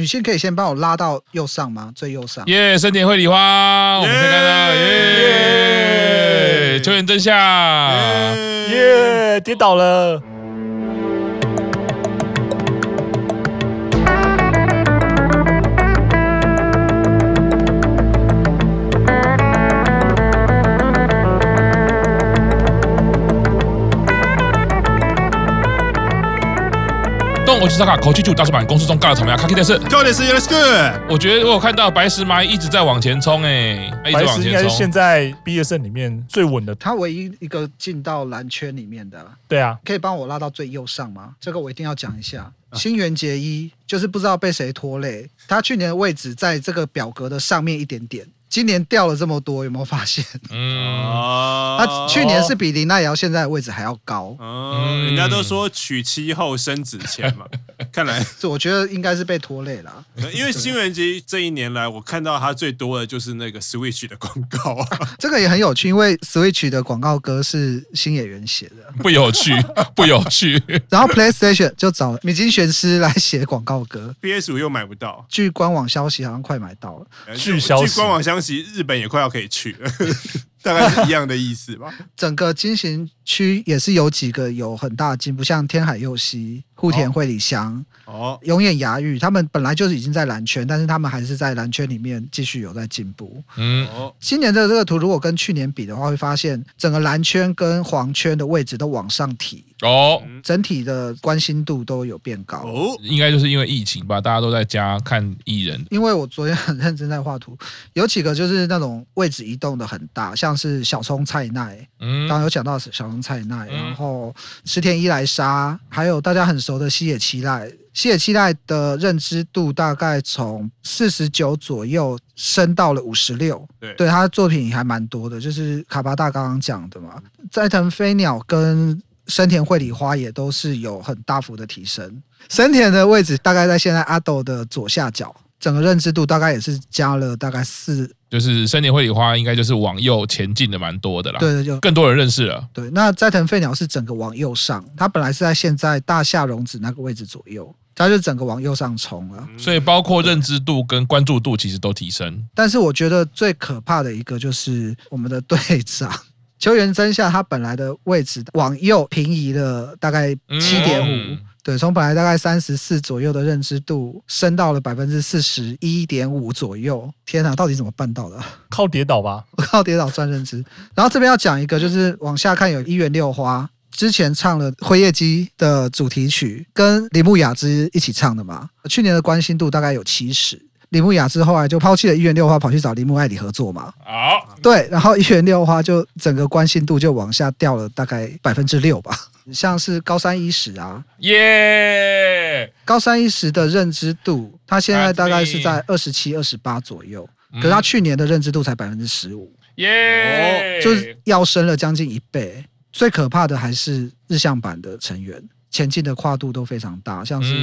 女性可以先帮我拉到右上吗？最右上。耶，森田绘梨花，我们可以看到耶，秋元真夏，耶，跌倒了。我是萨卡口气就大叔版公司中尬了草莓啊，卡基的是，重点是 Yes Good。我觉得我有看到白石麻衣一直在往前冲，哎，白石应该是现在毕业生里面最稳的，他唯一一个进到蓝圈里面的。对啊，可以帮我拉到最右上吗？这个我一定要讲一下。新垣结衣就是不知道被谁拖累，他去年的位置在这个表格的上面一点点。今年掉了这么多，有没有发现？嗯，他去年是比林奈瑶现在的位置还要高。嗯，人家都说娶妻后生子前嘛，看来这我觉得应该是被拖累了。因为新垣结衣这一年来，我看到他最多的就是那个 Switch 的广告啊。这个也很有趣，因为 Switch 的广告歌是新演员写的，不有趣，不有趣。然后 PlayStation 就找米津玄师来写广告歌，PS 五又买不到。据官网消息，好像快买到了。据消息，据官网消息，日本也快要可以去了。大概是一样的意思吧。整个金行区也是有几个有很大的进步，像天海佑希、户田惠里香、哦，永野芽郁，他们本来就是已经在蓝圈，但是他们还是在蓝圈里面继续有在进步。嗯，今年的这个图如果跟去年比的话，会发现整个蓝圈跟黄圈的位置都往上提。哦，整体的关心度都有变高。哦，应该就是因为疫情吧，大家都在家看艺人。因为我昨天很认真在画图，有几个就是那种位置移动的很大，像是小松菜奈，嗯，刚刚有讲到小松菜奈，嗯、然后池田伊莱莎，还有大家很熟的西野七濑。西野七濑的认知度大概从四十九左右升到了五十六。对，对，他的作品还蛮多的，就是卡巴大刚刚讲的嘛，斋藤飞鸟跟。森田绘里花也都是有很大幅的提升，森田的位置大概在现在阿斗的左下角，整个认知度大概也是加了大概四，就是森林绘里花应该就是往右前进的蛮多的啦，对对，就更多人认识了。对，那斋藤飞鸟是整个往右上，它本来是在现在大夏荣子那个位置左右，它就整个往右上冲了，所以包括认知度跟关注度其实都提升。但是我觉得最可怕的一个就是我们的队长。秋元真夏，他本来的位置往右平移了大概七点五，对，从本来大概三十四左右的认知度升到了百分之四十一点五左右。天哪，到底怎么办到的？靠跌倒吧，靠跌倒算认知。然后这边要讲一个，就是往下看有一元六花，之前唱了《辉夜姬》的主题曲，跟铃木雅之一起唱的嘛。去年的关心度大概有七十。铃木雅之后来就抛弃了一元六花，跑去找铃木爱里合作嘛。好，对，然后一元六花就整个关心度就往下掉了大概百分之六吧。像是高山一实啊，耶，高山一实的认知度，他现在大概是在二十七、二十八左右，可是他去年的认知度才百分之十五，耶，就是要升了将近一倍。最可怕的还是日向版的成员。前进的跨度都非常大，像是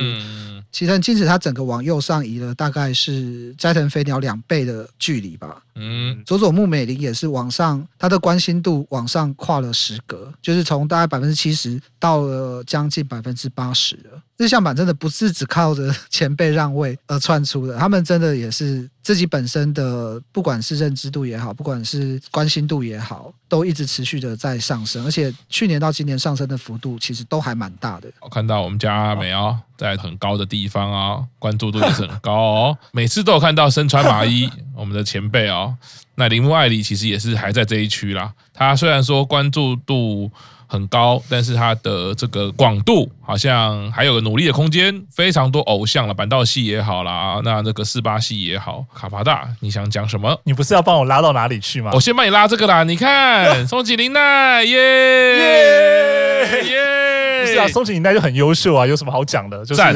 齐藤金子，他整个往右上移了，大概是斋藤飞鸟两倍的距离吧。嗯，佐佐木美玲也是往上，他的关心度往上跨了十格，就是从大概百分之七十到了将近百分之八十了。日向坂真的不是只靠着 前辈让位而窜出的，他们真的也是自己本身的，不管是认知度也好，不管是关心度也好，都一直持续的在上升，而且去年到今年上升的幅度其实都还蛮大的。我看到我们家阿美哦，在很高的地方啊，关注度也是很高哦，每次都有看到身穿麻衣，我们的前辈哦，那铃木爱理其实也是还在这一区啦，他虽然说关注度。很高，但是它的这个广度好像还有个努力的空间，非常多偶像了，板道系也好啦，那那个四八系也好，卡帕大，你想讲什么？你不是要帮我拉到哪里去吗？我先帮你拉这个啦，你看松井玲奈，耶耶 耶！不是啊，松井玲奈就很优秀啊，有什么好讲的？就是赞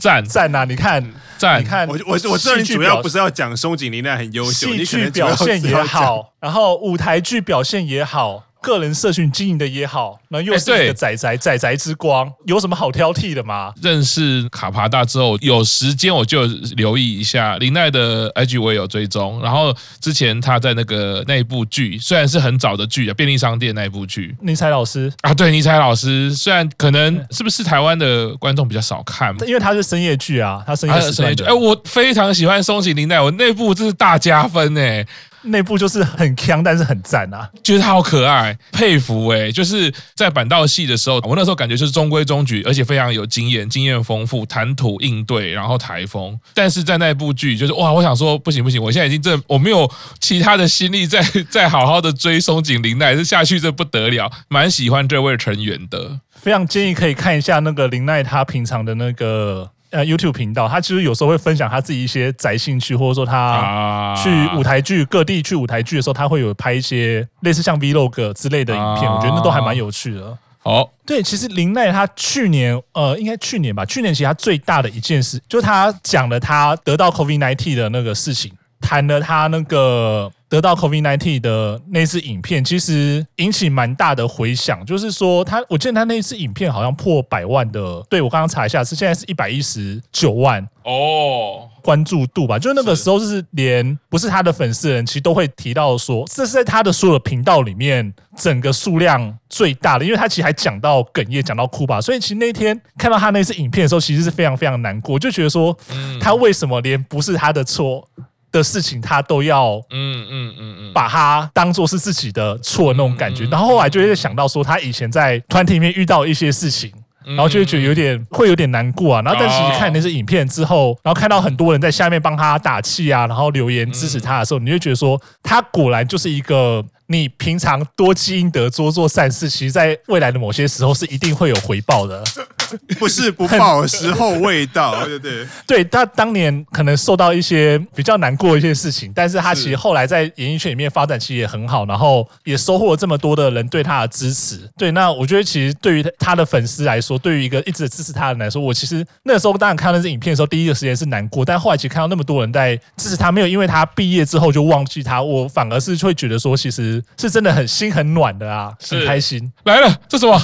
赞赞啊！你看赞，你看我我我知道你主要不是要讲松井玲奈很优秀，戏剧表现也好，然后舞台剧表现也好。个人社群经营的也好，那又是一个仔仔仔仔之光，有什么好挑剔的吗？认识卡帕大之后，有时间我就留意一下林奈的 IG，我也有追踪。然后之前他在那个那一部剧，虽然是很早的剧啊，便利商店那一部剧，尼采老师啊，对，尼采老师，虽然可能是不是台湾的观众比较少看，因为他是深夜剧啊，他深夜深夜剧，哎，我非常喜欢松井林奈，我那部真是大加分哎。那部就是很强，但是很赞啊！觉得他好可爱，佩服哎！就是在板道戏的时候，我那时候感觉就是中规中矩，而且非常有经验，经验丰富，谈吐应对，然后台风。但是在那部剧，就是哇，我想说不行不行，我现在已经这我没有其他的心力再再好好的追松井玲奈，这下去这不得了。蛮喜欢这位成员的，非常建议可以看一下那个玲奈她平常的那个。呃，YouTube 频道，他其实有时候会分享他自己一些宅兴趣，或者说他去舞台剧各地去舞台剧的时候，他会有拍一些类似像 Vlog 之类的影片，我觉得那都还蛮有趣的。好，对，其实林奈他去年，呃，应该去年吧，去年其实他最大的一件事，就是他讲了他得到 COVID nineteen 的那个事情，谈了他那个。得到 COVID-19 的那次影片，其实引起蛮大的回响。就是说，他我记得他那次影片好像破百万的，对，我刚刚查一下，是现在是一百一十九万哦关注度吧。就那个时候，就是连不是他的粉丝人，其实都会提到说，这是在他的所有的频道里面整个数量最大的，因为他其实还讲到哽咽，讲到哭吧。所以其实那天看到他那次影片的时候，其实是非常非常难过，就觉得说，他为什么连不是他的错？的事情，他都要嗯嗯嗯嗯，把它当做是自己的错那种感觉，然后后来就会想到说，他以前在团体里面遇到一些事情，然后就会觉得有点会有点难过啊。然后但其实看那些影片之后，然后看到很多人在下面帮他打气啊，然后留言支持他的时候，你就觉得说，他果然就是一个。你平常多积阴德，多做善事，其实在未来的某些时候是一定会有回报的。不是不报，时候未到，对对对。他当年可能受到一些比较难过的一些事情，但是他其实后来在演艺圈里面发展其实也很好，然后也收获了这么多的人对他的支持。对，那我觉得其实对于他的粉丝来说，对于一个一直支持他的人来说，我其实那个时候当然看到这影片的时候，第一个时间是难过，但后来其实看到那么多人在支持他，没有因为他毕业之后就忘记他，我反而是会觉得说，其实。是真的很心很暖的啊，很开心来了，这什么？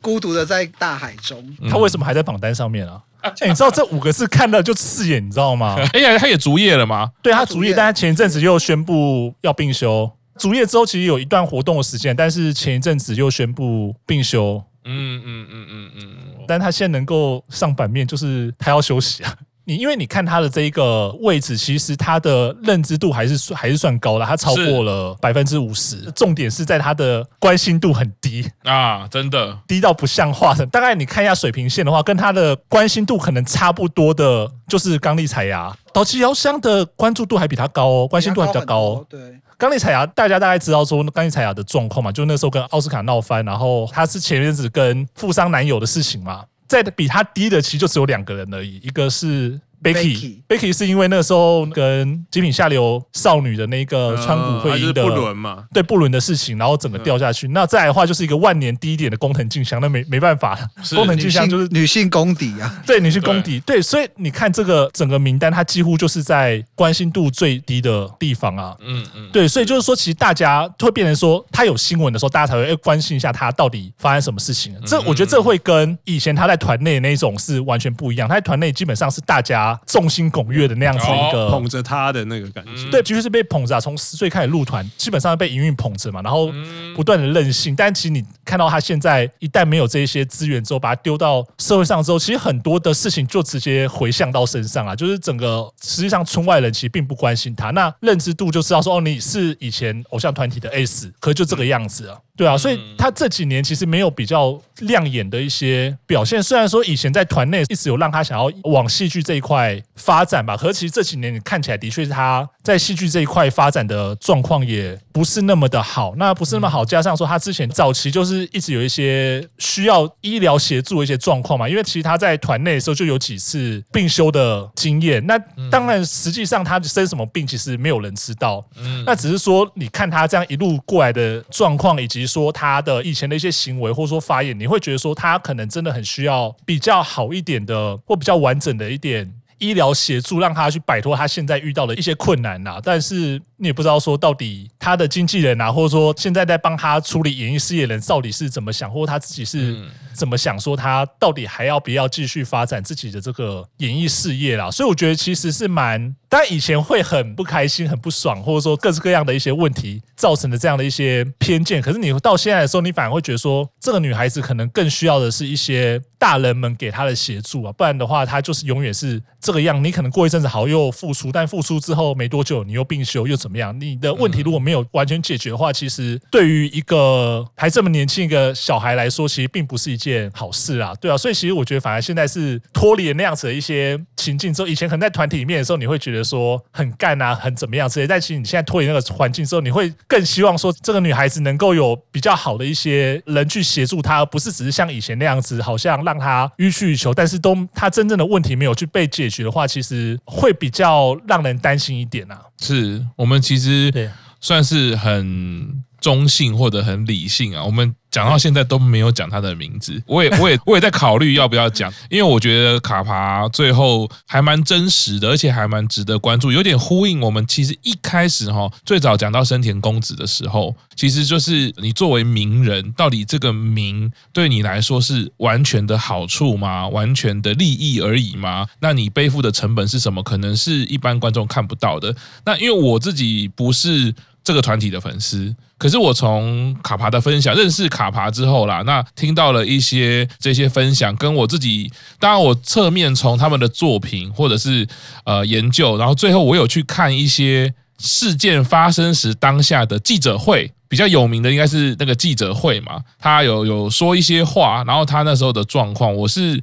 孤独的在大海中，他为什么还在榜单上面啊？你知道这五个字看了就刺眼，你知道吗？哎呀，他也卒业了吗？对，他卒业，但他前一阵子又宣布要病休。卒业之后其实有一段活动的时间，但是前一阵子又宣布病休。嗯嗯嗯嗯嗯，但他现在能够上版面，就是他要休息啊。你因为你看他的这一个位置，其实他的认知度还是算还是算高的，他超过了百分之五十。重点是在他的关心度很低啊，真的低到不像话的。大概你看一下水平线的话，跟他的关心度可能差不多的，就是刚力彩牙。岛崎遥香的关注度还比他高哦，关心度还比较高哦。对，刚力彩芽大家大概知道说刚力彩芽的状况嘛，就那时候跟奥斯卡闹翻，然后他是前阵子跟富商男友的事情嘛。在比他低的，其实就只有两个人而已，一个是。Becky，Becky 是因为那时候跟极品下流少女的那个川谷会议的不伦嘛，对布伦的事情，然后整个掉下去。那再来的话，就是一个万年低点的工藤静香，那没没办法，工藤静香就是女性公敌啊，对女性公敌，对，所以你看这个整个名单，它几乎就是在关心度最低的地方啊，嗯嗯，对，所以就是说，其实大家会变成说，他有新闻的时候，大家才会关心一下他到底发生什么事情。这我觉得这会跟以前他在团内那种是完全不一样，他在团内基本上是大家。众星拱月的那样子一个捧着他的那个感觉，对，其实是被捧着啊。从十岁开始入团，基本上被营运捧着嘛，然后不断的任性。但其实你看到他现在一旦没有这些资源之后，把他丢到社会上之后，其实很多的事情就直接回向到身上啊。就是整个实际上村外人其实并不关心他，那认知度就知道说哦，你是以前偶像团体的 S，可是就这个样子啊。对啊，所以他这几年其实没有比较亮眼的一些表现。虽然说以前在团内一直有让他想要往戏剧这一块发展吧，可是其实这几年你看起来的确是他在戏剧这一块发展的状况也不是那么的好。那不是那么好，加上说他之前早期就是一直有一些需要医疗协助的一些状况嘛。因为其实他在团内的时候就有几次病休的经验。那当然，实际上他生什么病其实没有人知道。那只是说你看他这样一路过来的状况以及。说他的以前的一些行为，或者说发言，你会觉得说他可能真的很需要比较好一点的，或比较完整的一点医疗协助，让他去摆脱他现在遇到的一些困难呐。但是你也不知道说到底他的经纪人啊，或者说现在在帮他处理演艺事业的人到底是怎么想，或者他自己是怎么想，说他到底还要不要继续发展自己的这个演艺事业啦。所以我觉得其实是蛮，当然以前会很不开心、很不爽，或者说各式各样的一些问题造成的这样的一些偏见。可是你到现在的时候，你反而会觉得说，这个女孩子可能更需要的是一些大人们给她的协助啊，不然的话，她就是永远是这个样。你可能过一阵子好又复出，但复出之后没多久，你又病休又怎么样？你的问题如果没有完全解决的话，其实对于一个还这么年轻一个小孩来说，其实并不是一件好事啊，对啊。所以其实我觉得，反而现在是脱离了那样子的一些情境之后，以前可能在团体里面的时候，你会觉得说很干啊，很怎么样之类。但其实你现在脱离那个环境之后，你会更希望说这个女孩子能够有比较好的一些人去协助她，而不是只是像以前那样子，好像让她予取予求，但是都她真正的问题没有去被解决的话，其实会比较让人担心一点啊。是我们其实算是很中性或者很理性啊，我们。讲到现在都没有讲他的名字，我也我也我也在考虑要不要讲，因为我觉得卡帕最后还蛮真实的，而且还蛮值得关注，有点呼应我们其实一开始哈最早讲到深田恭子的时候，其实就是你作为名人，到底这个名对你来说是完全的好处吗？完全的利益而已吗？那你背负的成本是什么？可能是一般观众看不到的。那因为我自己不是这个团体的粉丝。可是我从卡帕的分享认识卡帕之后啦，那听到了一些这些分享，跟我自己，当然我侧面从他们的作品或者是呃研究，然后最后我有去看一些事件发生时当下的记者会，比较有名的应该是那个记者会嘛，他有有说一些话，然后他那时候的状况，我是。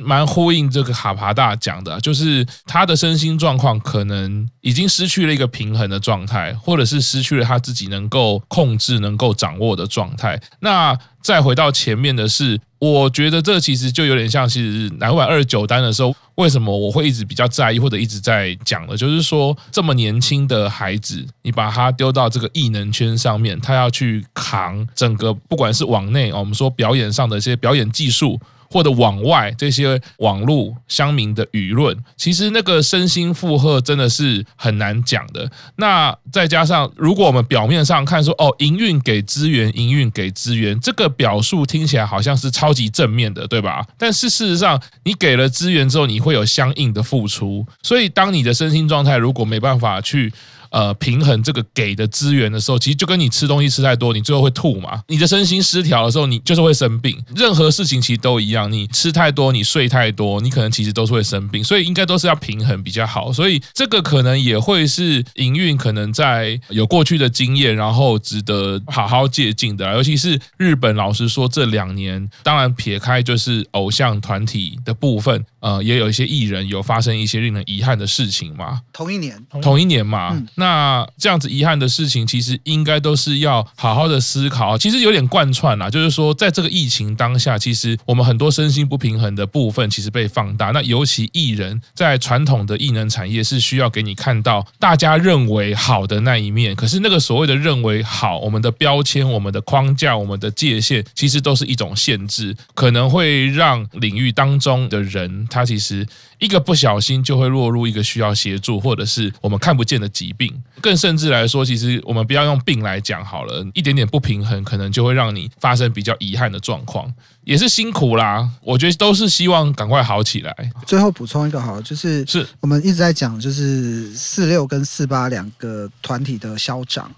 蛮呼应这个卡帕大讲的，就是他的身心状况可能已经失去了一个平衡的状态，或者是失去了他自己能够控制、能够掌握的状态。那再回到前面的是，我觉得这其实就有点像是乃木坂二十九单的时候，为什么我会一直比较在意或者一直在讲的，就是说这么年轻的孩子，你把他丢到这个异能圈上面，他要去扛整个，不管是往内，我们说表演上的一些表演技术。或者往外这些网络乡民的舆论，其实那个身心负荷真的是很难讲的。那再加上，如果我们表面上看说，哦，营运给资源，营运给资源，这个表述听起来好像是超级正面的，对吧？但是事实上，你给了资源之后，你会有相应的付出。所以，当你的身心状态如果没办法去。呃，平衡这个给的资源的时候，其实就跟你吃东西吃太多，你最后会吐嘛。你的身心失调的时候，你就是会生病。任何事情其实都一样，你吃太多，你睡太多，你可能其实都是会生病。所以应该都是要平衡比较好。所以这个可能也会是营运可能在有过去的经验，然后值得好好借鉴的。尤其是日本，老实说，这两年当然撇开就是偶像团体的部分，呃，也有一些艺人有发生一些令人遗憾的事情嘛。同一年，同一年嘛。嗯那这样子遗憾的事情，其实应该都是要好好的思考。其实有点贯穿啦，就是说，在这个疫情当下，其实我们很多身心不平衡的部分，其实被放大。那尤其艺人，在传统的艺能产业是需要给你看到大家认为好的那一面。可是那个所谓的认为好，我们的标签、我们的框架、我们的界限，其实都是一种限制，可能会让领域当中的人，他其实一个不小心就会落入一个需要协助，或者是我们看不见的疾病。更甚至来说，其实我们不要用病来讲好了，一点点不平衡，可能就会让你发生比较遗憾的状况，也是辛苦啦。我觉得都是希望赶快好起来。最后补充一个好，就是是我们一直在讲，就是四六跟四八两个团体的消长，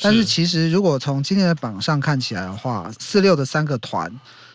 但是其实如果从今天的榜上看起来的话，四六的三个团，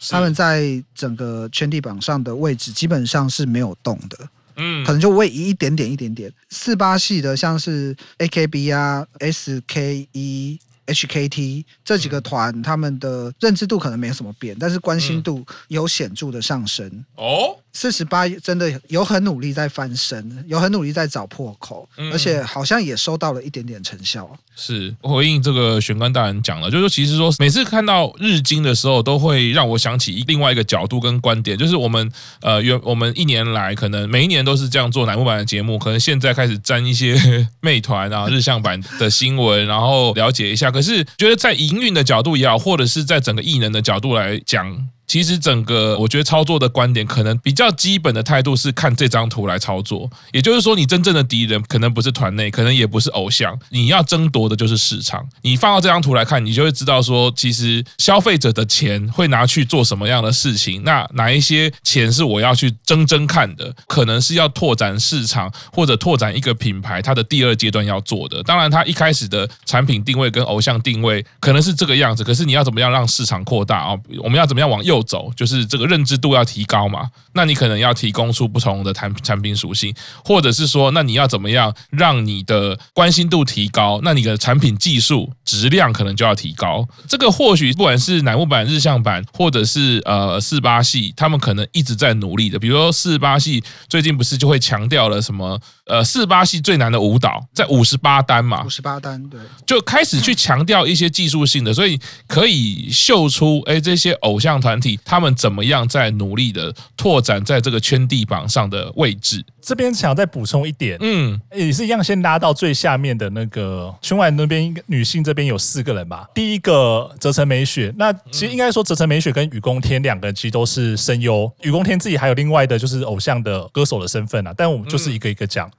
他们在整个圈地榜上的位置基本上是没有动的。嗯，可能就位移一点点，一点点。四八系的像是 AKB 啊、SKE、HKT 这几个团，他们的认知度可能没有什么变，但是关心度有显著的上升。哦。四十八真的有很努力在翻身，有很努力在找破口，而且好像也收到了一点点成效。是回应这个玄关大人讲了，就是说，其实说每次看到日经的时候，都会让我想起另外一个角度跟观点，就是我们呃，原我们一年来可能每一年都是这样做乃木版的节目，可能现在开始沾一些 妹团啊、日向版的新闻，然后了解一下。可是觉得在营运的角度也好，或者是在整个艺能的角度来讲。其实整个我觉得操作的观点，可能比较基本的态度是看这张图来操作。也就是说，你真正的敌人可能不是团内，可能也不是偶像，你要争夺的就是市场。你放到这张图来看，你就会知道说，其实消费者的钱会拿去做什么样的事情。那哪一些钱是我要去争争看的？可能是要拓展市场，或者拓展一个品牌，它的第二阶段要做的。当然，它一开始的产品定位跟偶像定位可能是这个样子，可是你要怎么样让市场扩大啊？我们要怎么样往右走？就是这个认知度要提高嘛。那你可能要提供出不同的产产品属性，或者是说，那你要怎么样让你的关心度提高？那你的产品技术质量可能就要提高。这个或许不管是乃木坂、日向坂，或者是呃四八系，他们可能一直在努力的。比如说四八系最近不是就会强调了什么？呃，四八系最难的舞蹈在五十八单嘛，五十八单对，就开始去强调一些技术性的，所以可以秀出哎这些偶像团体他们怎么样在努力的拓展在这个圈地榜上的位置。这边想再补充一点，嗯，也是一样，先拉到最下面的那个圈外那边，女性这边有四个人吧。第一个泽城美雪，那其实应该说泽城美雪跟雨宫天两个人其实都是声优，雨宫天自己还有另外的就是偶像的歌手的身份啊，但我们就是一个一个讲。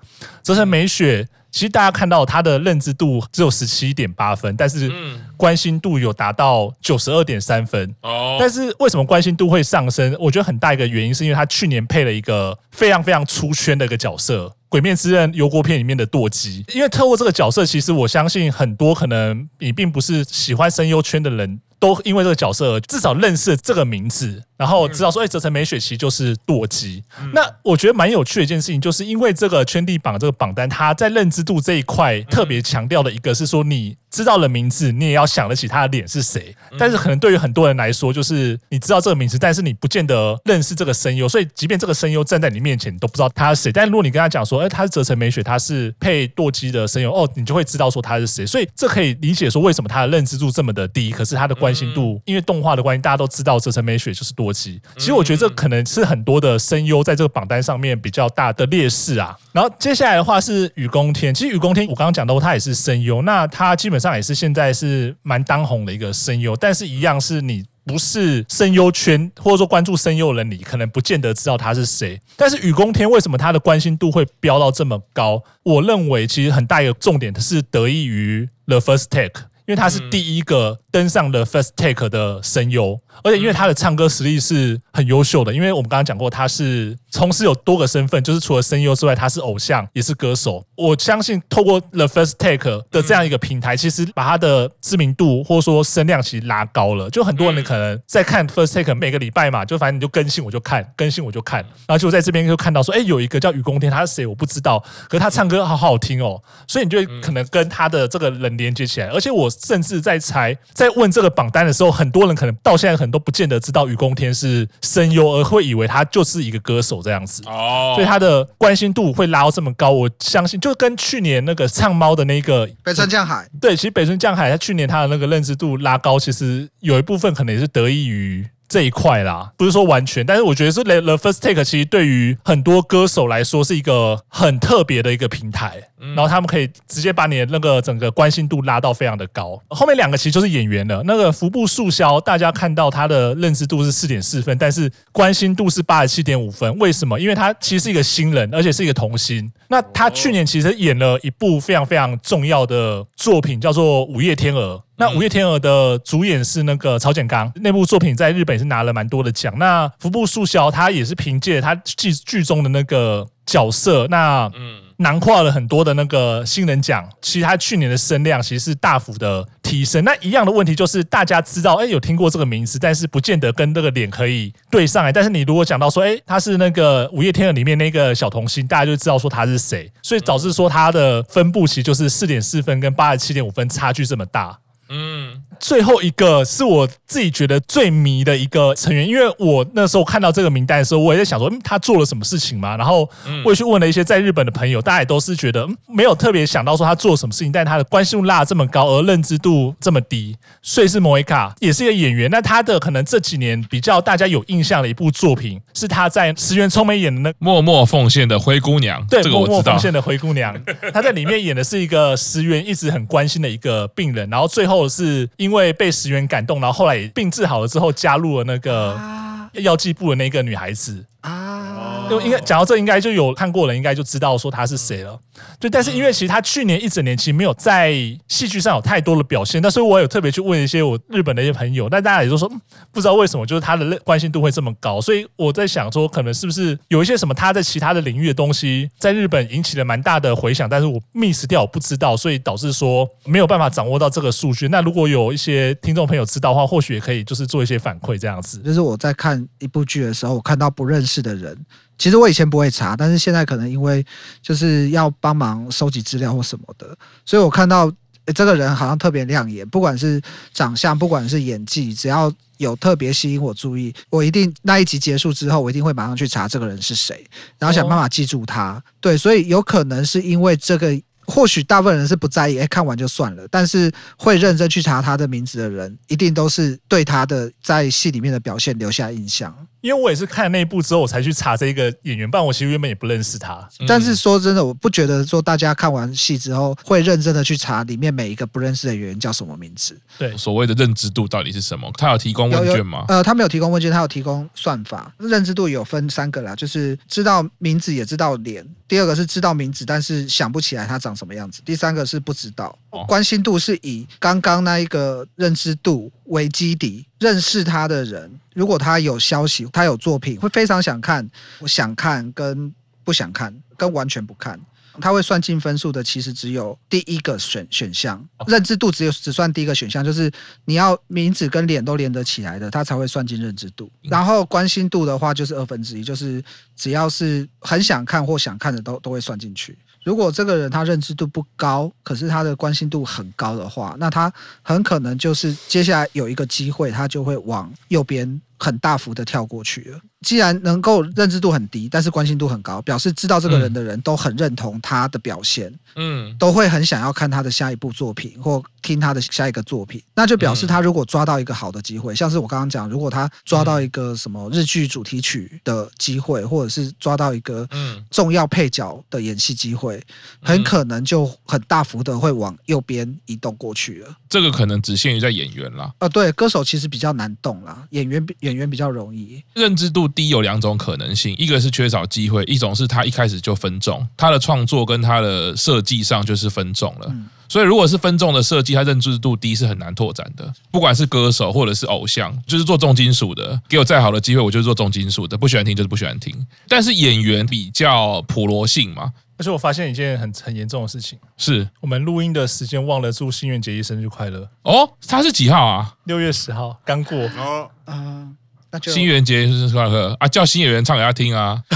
泽城美雪，其实大家看到他的认知度只有十七点八分，但是关心度有达到九十二点三分。哦，但是为什么关心度会上升？我觉得很大一个原因是因为他去年配了一个非常非常出圈的一个角色，《鬼面之刃》油锅片里面的堕姬。因为透过这个角色，其实我相信很多可能你并不是喜欢声优圈的人。都因为这个角色，至少认识这个名字，然后知道说，哎，泽城美雪其实就是堕姬。那我觉得蛮有趣的一件事情，就是因为这个圈地榜这个榜单，它在认知度这一块特别强调的一个是说，你知道了名字，你也要想得起他的脸是谁。但是可能对于很多人来说，就是你知道这个名字，但是你不见得认识这个声优，所以即便这个声优站在你面前，你都不知道他是谁。但如果你跟他讲说，哎，他是泽城美雪，他是配舵机的声优，哦，你就会知道说他是谁。所以这可以理解说为什么他的认知度这么的低，可是他的关。心度，因为动画的关系，大家都知道泽城美雪就是其实我觉得这可能是很多的声优在这个榜单上面比较大的劣势啊。然后接下来的话是雨宫天，其实雨宫天我刚刚讲到他也是声优，那他基本上也是现在是蛮当红的一个声优，但是一样是你不是声优圈或者说关注声优的人，你可能不见得知道他是谁。但是雨宫天为什么他的关心度会飙到这么高？我认为其实很大一个重点是得益于 The First Take。因为他是第一个登上了 First Take 的声优，而且因为他的唱歌实力是很优秀的，因为我们刚刚讲过，他是从事有多个身份，就是除了声优之外，他是偶像，也是歌手。我相信透过 The First Take 的这样一个平台，其实把他的知名度或者说声量其实拉高了。就很多人可能在看 First Take，每个礼拜嘛，就反正你就更新我就看，更新我就看，然后就在这边就看到说，哎，有一个叫雨宫天，他是谁我不知道，可是他唱歌好好听哦，所以你就可能跟他的这个人连接起来，而且我。甚至在猜，在问这个榜单的时候，很多人可能到现在可能都不见得知道雨宫天是声优，而会以为他就是一个歌手这样子。哦，所以他的关心度会拉到这么高，我相信就跟去年那个唱猫的那个北村匠海，对，其实北村匠海他去年他的那个认知度拉高，其实有一部分可能也是得益于。这一块啦，不是说完全，但是我觉得是 The First Take 其实对于很多歌手来说是一个很特别的一个平台，然后他们可以直接把你的那个整个关心度拉到非常的高。后面两个其实就是演员了，那个服部素宵，大家看到他的认知度是四点四分，但是关心度是八十七点五分。为什么？因为他其实是一个新人，而且是一个童星。那他去年其实演了一部非常非常重要的作品，叫做《午夜天鹅》。那《五月天鹅》的主演是那个曹简刚，那部作品在日本也是拿了蛮多的奖。那服部素宵他也是凭借他剧剧中的那个角色，那嗯。囊括了很多的那个新人奖，其实他去年的声量其实是大幅的提升。那一样的问题就是，大家知道，哎，有听过这个名字，但是不见得跟这个脸可以对上来。但是你如果讲到说，哎，他是那个《午夜天鹅》里面那个小童星，大家就知道说他是谁。所以导致说他的分布其实就是四点四分跟八十七点五分差距这么大。嗯。最后一个是我自己觉得最迷的一个成员，因为我那时候看到这个名单的时候，我也在想说，嗯，他做了什么事情嘛？然后我也去问了一些在日本的朋友，大家也都是觉得，嗯，没有特别想到说他做了什么事情，但他的关心度拉这么高，而认知度这么低。所以是莫伊卡也是一个演员，那他的可能这几年比较大家有印象的一部作品，是他在石原聪美演的那默默奉献的灰姑娘。对，默默奉献的灰姑娘，他在里面演的是一个石原一直很关心的一个病人，然后最后是因因为被石原感动，然后后来也病治好了之后，加入了那个药剂部的那个女孩子啊。就应该讲到这，应该就有看过人，应该就知道说他是谁了。对，但是因为其实他去年一整年其实没有在戏剧上有太多的表现，但所以我有特别去问一些我日本的一些朋友，但大家也都说不知道为什么，就是他的关心度会这么高。所以我在想说，可能是不是有一些什么他在其他的领域的东西，在日本引起了蛮大的回响，但是我 miss 掉，我不知道，所以导致说没有办法掌握到这个数据。那如果有一些听众朋友知道的话，或许也可以就是做一些反馈这样子。就是我在看一部剧的时候，我看到不认识的人。其实我以前不会查，但是现在可能因为就是要帮忙收集资料或什么的，所以我看到这个人好像特别亮眼，不管是长相，不管是演技，只要有特别吸引我注意，我一定那一集结束之后，我一定会马上去查这个人是谁，然后想办法记住他。哦、对，所以有可能是因为这个，或许大部分人是不在意，哎，看完就算了，但是会认真去查他的名字的人，一定都是对他的在戏里面的表现留下印象。因为我也是看了那一部之后，我才去查这一个演员，不然我其实原本也不认识他。但是说真的，我不觉得说大家看完戏之后会认真的去查里面每一个不认识的演员叫什么名字。对，所谓的认知度到底是什么？他有提供问卷吗？呃，他没有提供问卷，他有提供算法。认知度有分三个啦，就是知道名字也知道脸。第二个是知道名字，但是想不起来他长什么样子。第三个是不知道。关心度是以刚刚那一个认知度为基底，认识他的人，如果他有消息，他有作品，会非常想看，我想看跟不想看，跟完全不看，他会算进分数的。其实只有第一个选选项，认知度只有只算第一个选项，就是你要名字跟脸都连得起来的，他才会算进认知度。然后关心度的话，就是二分之一，就是只要是很想看或想看的都，都都会算进去。如果这个人他认知度不高，可是他的关心度很高的话，那他很可能就是接下来有一个机会，他就会往右边很大幅的跳过去。了。既然能够认知度很低，但是关心度很高，表示知道这个人的人都很认同他的表现，嗯，都会很想要看他的下一部作品或听他的下一个作品，那就表示他如果抓到一个好的机会，像是我刚刚讲，如果他抓到一个什么日剧主题曲的机会，或者是抓到一个重要配角的演戏机会，很可能就很大幅的会往右边移动过去了。这个可能只限于在演员啦，呃，对，歌手其实比较难动啦，演员演员比较容易认知度。低有两种可能性，一个是缺少机会，一种是他一开始就分众，他的创作跟他的设计上就是分众了。所以如果是分众的设计，他认知度低是很难拓展的。不管是歌手或者是偶像，就是做重金属的，给我再好的机会，我就做重金属的，不喜欢听就是不喜欢听。但是演员比较普罗性嘛，而且我发现一件很很严重的事情，是我们录音的时间忘了祝新垣结衣生日快乐哦。他是几号啊？六月十号，刚过哦。嗯。新垣结衣生日快乐啊！叫新演员唱给他听啊！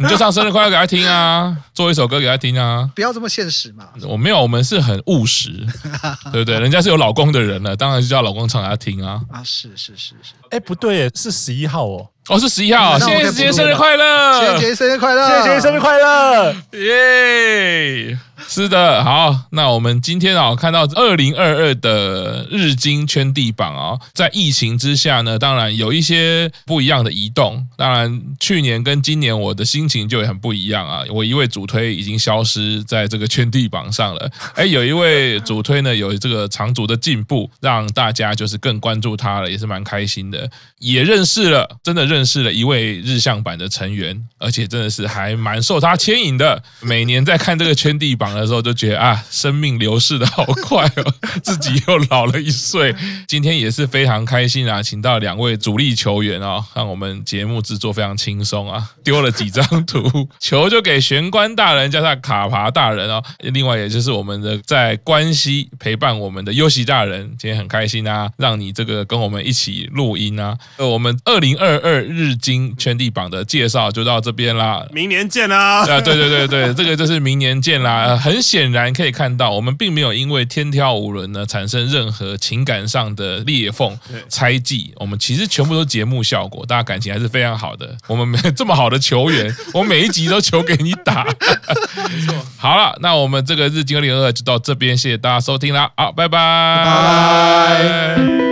你就唱生日快乐给他听啊！做一首歌给他听啊！不要这么现实嘛！我没有，我们是很务实，对不对？人家是有老公的人了，当然是叫老公唱给他听啊！啊，是是是是，哎，不对，是十一号哦。哦，是十一号，新垣结衣生日快乐！新垣结衣生日快乐！新垣结衣生日快乐！耶！是的，好，那我们今天啊，看到二零二二的日经圈地榜啊，在疫情之下呢，当然有一些不一样的移动。当然，去年跟今年我的心情就很不一样啊。我 一位主推已经消失在这个圈地榜上了，哎，有一位主推呢，有这个长足的进步，让大家就是更关注他了，也是蛮开心的。也认识了，真的认识了一位日向版的成员，而且真的是还蛮受他牵引的。每年在看这个圈地榜的时候，就觉得啊，生命流逝的好快哦，自己又老了一岁。今天也是非常开心啊，请到两位主力球员哦，让我们节目制作非常轻松啊。丢了几张图，球就给玄关大人加上卡爬大人哦。另外，也就是我们的在关西陪伴我们的优喜大人，今天很开心啊，让你这个跟我们一起录音啊。呃，我们二零二二日经圈地榜的介绍就到这边啦，明年见啦！啊，对对对对，这个就是明年见啦。很显然可以看到，我们并没有因为天挑五轮呢产生任何情感上的裂缝、猜忌。我们其实全部都节目效果，大家感情还是非常好的。我们没这么好的球员，我每一集都球给你打。没错。好了，那我们这个日经二零二二就到这边，谢谢大家收听啦，好，拜拜。拜拜。